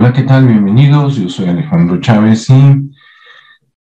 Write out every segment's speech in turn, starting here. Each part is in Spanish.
Hola, ¿qué tal? Bienvenidos. Yo soy Alejandro Chávez y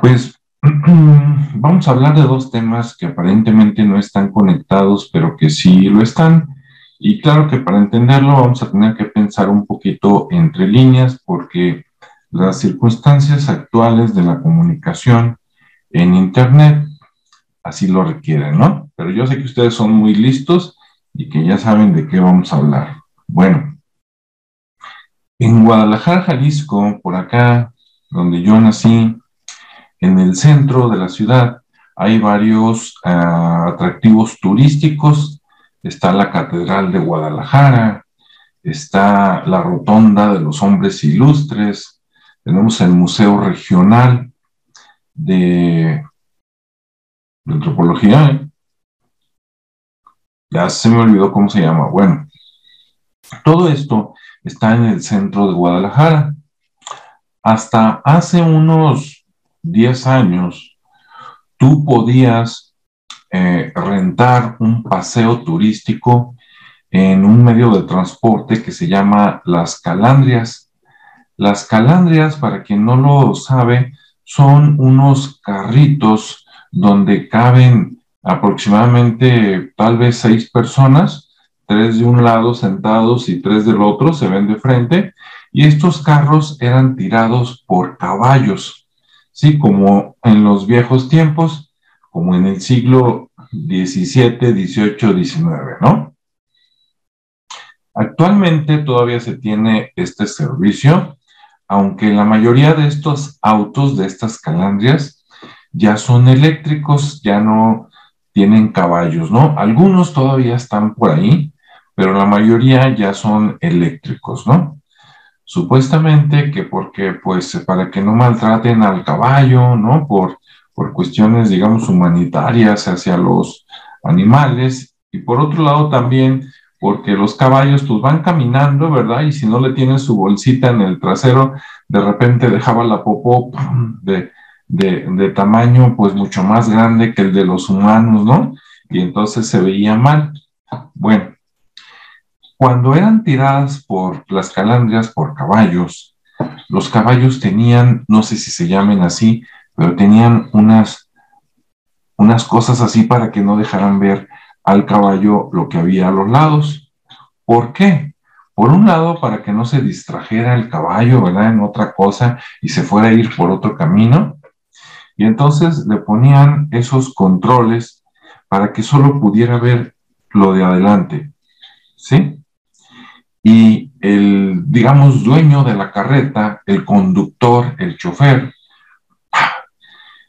pues vamos a hablar de dos temas que aparentemente no están conectados, pero que sí lo están. Y claro que para entenderlo vamos a tener que pensar un poquito entre líneas porque las circunstancias actuales de la comunicación en Internet así lo requieren, ¿no? Pero yo sé que ustedes son muy listos y que ya saben de qué vamos a hablar. Bueno, en Guadalajara, Jalisco, por acá, donde yo nací, en el centro de la ciudad, hay varios ah, atractivos turísticos. Está la Catedral de Guadalajara, está la Rotonda de los Hombres Ilustres, tenemos el Museo Regional de, Antropología. Ya se me olvidó cómo se llama. Bueno, todo esto está en el centro de Guadalajara. Hasta hace unos 10 años, tú podías eh, rentar un paseo turístico en un medio de transporte que se llama Las Calandrias. Las Calandrias, para quien no lo sabe, son unos carritos donde caben aproximadamente tal vez seis personas tres de un lado sentados y tres del otro, se ven de frente, y estos carros eran tirados por caballos, ¿sí? Como en los viejos tiempos, como en el siglo XVII, XVIII, XIX, ¿no? Actualmente todavía se tiene este servicio, aunque la mayoría de estos autos, de estas calandrias, ya son eléctricos, ya no tienen caballos, ¿no? Algunos todavía están por ahí, pero la mayoría ya son eléctricos, ¿no? Supuestamente que porque, pues, para que no maltraten al caballo, ¿no? Por, por cuestiones, digamos, humanitarias hacia los animales, y por otro lado también porque los caballos pues van caminando, ¿verdad? Y si no le tienen su bolsita en el trasero, de repente dejaba la popó de, de, de, tamaño pues mucho más grande que el de los humanos, ¿no? Y entonces se veía mal. Bueno, cuando eran tiradas por las calandrias por caballos, los caballos tenían, no sé si se llamen así, pero tenían unas, unas cosas así para que no dejaran ver al caballo lo que había a los lados. ¿Por qué? Por un lado, para que no se distrajera el caballo, ¿verdad? En otra cosa y se fuera a ir por otro camino. Y entonces le ponían esos controles para que solo pudiera ver lo de adelante. ¿Sí? Y el, digamos, dueño de la carreta, el conductor, el chofer,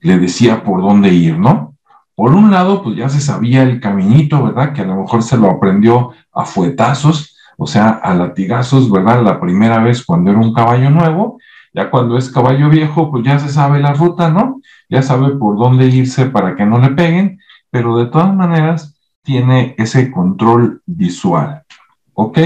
le decía por dónde ir, ¿no? Por un lado, pues ya se sabía el caminito, ¿verdad? Que a lo mejor se lo aprendió a fuetazos, o sea, a latigazos, ¿verdad? La primera vez cuando era un caballo nuevo, ya cuando es caballo viejo, pues ya se sabe la ruta, ¿no? Ya sabe por dónde irse para que no le peguen, pero de todas maneras tiene ese control visual, ¿ok?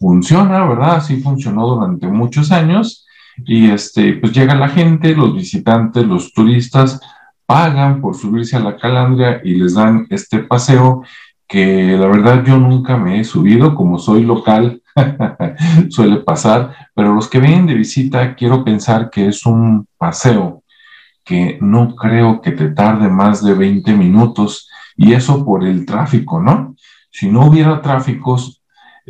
Funciona, ¿verdad? Así funcionó durante muchos años y este, pues llega la gente, los visitantes, los turistas pagan por subirse a la calandria y les dan este paseo que la verdad yo nunca me he subido, como soy local, suele pasar, pero los que vienen de visita quiero pensar que es un paseo que no creo que te tarde más de 20 minutos y eso por el tráfico, ¿no? Si no hubiera tráficos,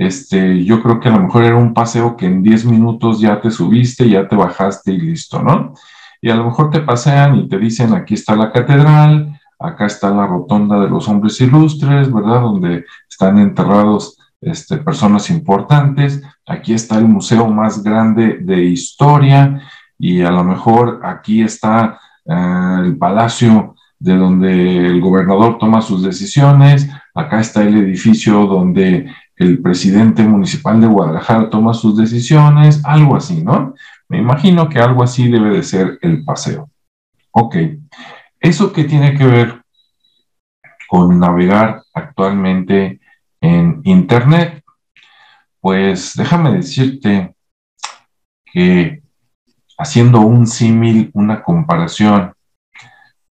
este, yo creo que a lo mejor era un paseo que en 10 minutos ya te subiste, ya te bajaste y listo, ¿no? Y a lo mejor te pasean y te dicen, aquí está la catedral, acá está la rotonda de los hombres ilustres, ¿verdad? Donde están enterrados este, personas importantes, aquí está el museo más grande de historia y a lo mejor aquí está eh, el palacio de donde el gobernador toma sus decisiones, acá está el edificio donde el presidente municipal de Guadalajara toma sus decisiones, algo así, ¿no? Me imagino que algo así debe de ser el paseo. Ok, ¿eso qué tiene que ver con navegar actualmente en Internet? Pues déjame decirte que haciendo un símil, una comparación,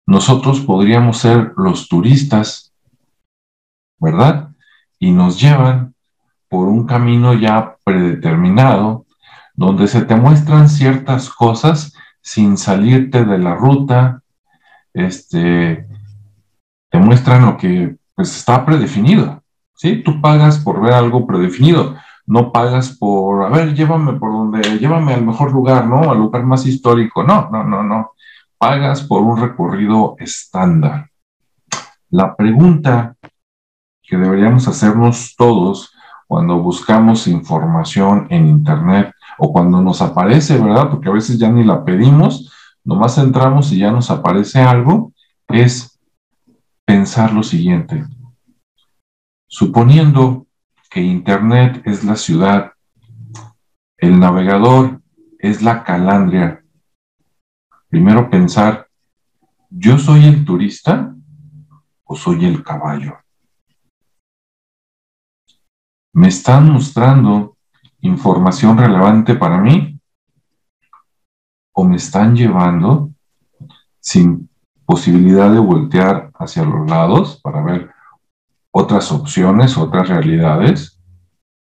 nosotros podríamos ser los turistas, ¿verdad? Y nos llevan por un camino ya predeterminado, donde se te muestran ciertas cosas sin salirte de la ruta, este, te muestran lo que pues, está predefinido. ¿sí? Tú pagas por ver algo predefinido, no pagas por, a ver, llévame por donde, llévame al mejor lugar, ¿no? Al lugar más histórico. No, no, no, no. Pagas por un recorrido estándar. La pregunta que deberíamos hacernos todos cuando buscamos información en Internet o cuando nos aparece, ¿verdad? Porque a veces ya ni la pedimos, nomás entramos y ya nos aparece algo, es pensar lo siguiente. Suponiendo que Internet es la ciudad, el navegador es la calandria, primero pensar, ¿yo soy el turista o soy el caballo? ¿Me están mostrando información relevante para mí? ¿O me están llevando sin posibilidad de voltear hacia los lados para ver otras opciones, otras realidades?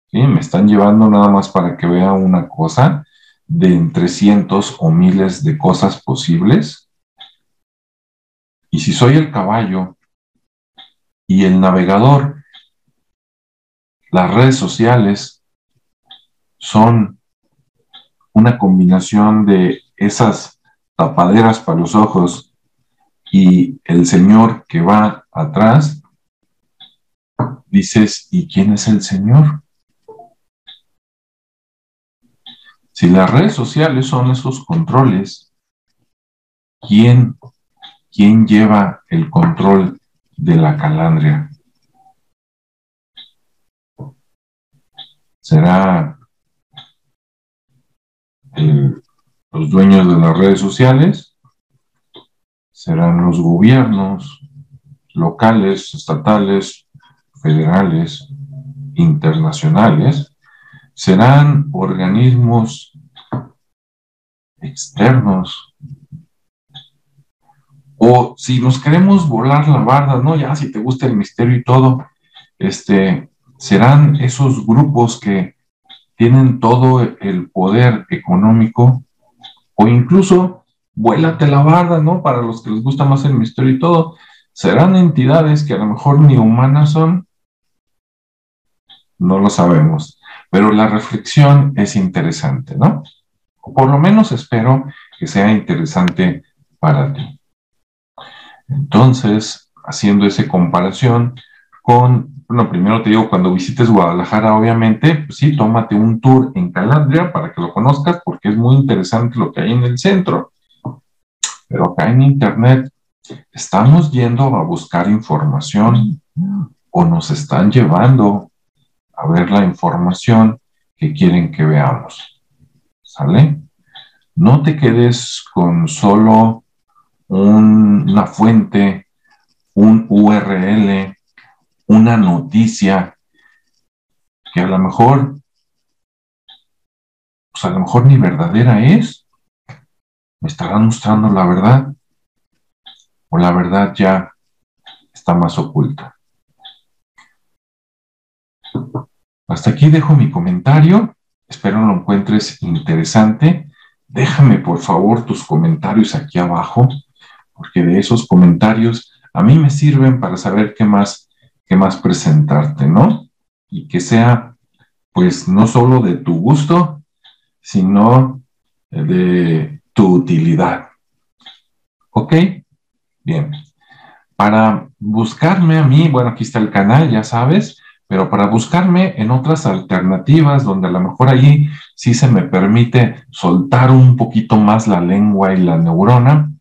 ¿Sí? Me están llevando nada más para que vea una cosa de entre cientos o miles de cosas posibles. Y si soy el caballo y el navegador las redes sociales son una combinación de esas tapaderas para los ojos y el Señor que va atrás, dices, ¿y quién es el Señor? Si las redes sociales son esos controles, ¿quién, quién lleva el control de la calandria? Será los dueños de las redes sociales, serán los gobiernos locales, estatales, federales, internacionales, serán organismos externos. O si nos queremos volar la barda, ¿no? Ya si te gusta el misterio y todo, este, serán esos grupos que tienen todo el poder económico o incluso vuélate la barda, ¿no? Para los que les gusta más el misterio y todo, serán entidades que a lo mejor ni humanas son, no lo sabemos, pero la reflexión es interesante, ¿no? O por lo menos espero que sea interesante para ti. Entonces, haciendo esa comparación con bueno, primero te digo, cuando visites Guadalajara, obviamente, pues sí, tómate un tour en Calandria para que lo conozcas, porque es muy interesante lo que hay en el centro. Pero acá en Internet, ¿estamos yendo a buscar información o nos están llevando a ver la información que quieren que veamos? ¿Sale? No te quedes con solo una fuente, un URL, una noticia que a lo mejor, pues a lo mejor ni verdadera es, me estarán mostrando la verdad, o la verdad ya está más oculta. Hasta aquí dejo mi comentario, espero lo encuentres interesante. Déjame por favor tus comentarios aquí abajo, porque de esos comentarios a mí me sirven para saber qué más qué más presentarte, ¿no? Y que sea, pues, no solo de tu gusto, sino de tu utilidad. ¿Ok? Bien. Para buscarme a mí, bueno, aquí está el canal, ya sabes, pero para buscarme en otras alternativas donde a lo mejor allí sí se me permite soltar un poquito más la lengua y la neurona,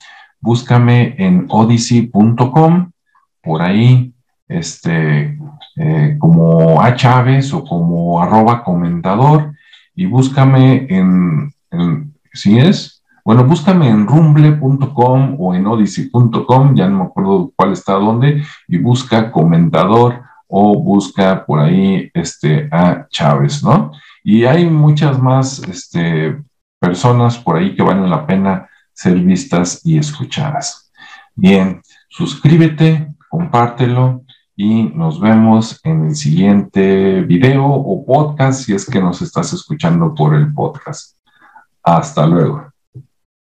búscame en odyssey.com, por ahí este, eh, como a Chávez o como arroba comentador y búscame en, si es, bueno, búscame en rumble.com o en odyssey.com, ya no me acuerdo cuál está dónde, y busca comentador o busca por ahí este, a Chávez, ¿no? Y hay muchas más este, personas por ahí que valen la pena ser vistas y escuchadas. Bien, suscríbete, compártelo y nos vemos en el siguiente video o podcast si es que nos estás escuchando por el podcast. Hasta luego.